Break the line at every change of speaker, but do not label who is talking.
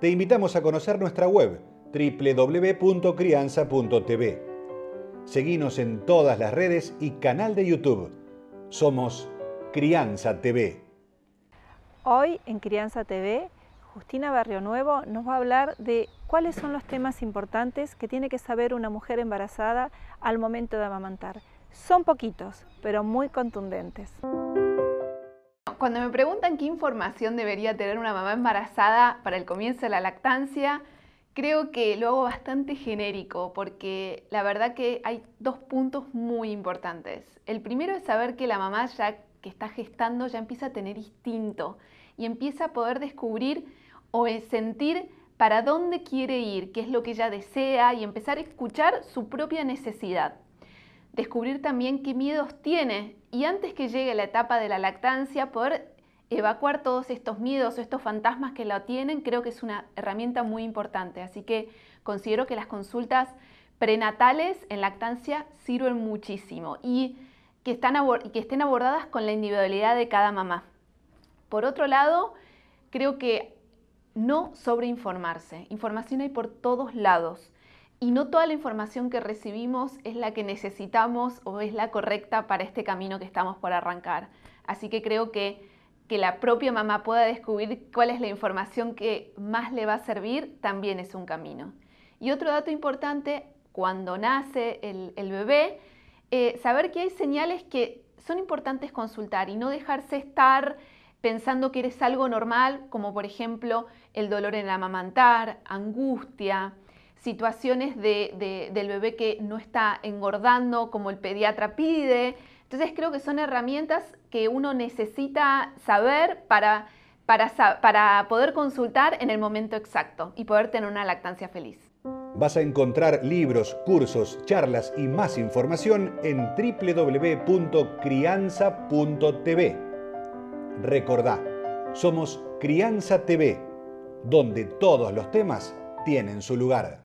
te invitamos a conocer nuestra web www.crianza.tv. Seguimos en todas las redes y canal de YouTube. Somos Crianza TV.
Hoy en Crianza TV, Justina Barrio Nuevo nos va a hablar de cuáles son los temas importantes que tiene que saber una mujer embarazada al momento de amamantar. Son poquitos, pero muy contundentes
cuando me preguntan qué información debería tener una mamá embarazada para el comienzo de la lactancia, creo que lo hago bastante genérico porque la verdad que hay dos puntos muy importantes. El primero es saber que la mamá ya que está gestando ya empieza a tener instinto y empieza a poder descubrir o sentir para dónde quiere ir, qué es lo que ella desea y empezar a escuchar su propia necesidad descubrir también qué miedos tiene y antes que llegue la etapa de la lactancia, poder evacuar todos estos miedos o estos fantasmas que la tienen, creo que es una herramienta muy importante. Así que considero que las consultas prenatales en lactancia sirven muchísimo y que, están que estén abordadas con la individualidad de cada mamá. Por otro lado, creo que no sobreinformarse. Información hay por todos lados y no toda la información que recibimos es la que necesitamos o es la correcta para este camino que estamos por arrancar. Así que creo que que la propia mamá pueda descubrir cuál es la información que más le va a servir también es un camino. Y otro dato importante, cuando nace el, bebé, eh, saber que hay señales que son importantes consultar y no dejarse estar pensando que eres algo normal, como por ejemplo el dolor en amamantar, angustia, situaciones del bebé que no está engordando como el pediatra pide. Entonces creo que son herramientas que uno necesita saber para, para, para poder consultar en el momento exacto y poder tener una lactancia feliz.
Vas a encontrar libros, cursos, charlas y más información en www.crianza.tv. Recordá, somos Crianza TV, donde todos los temas tienen su lugar.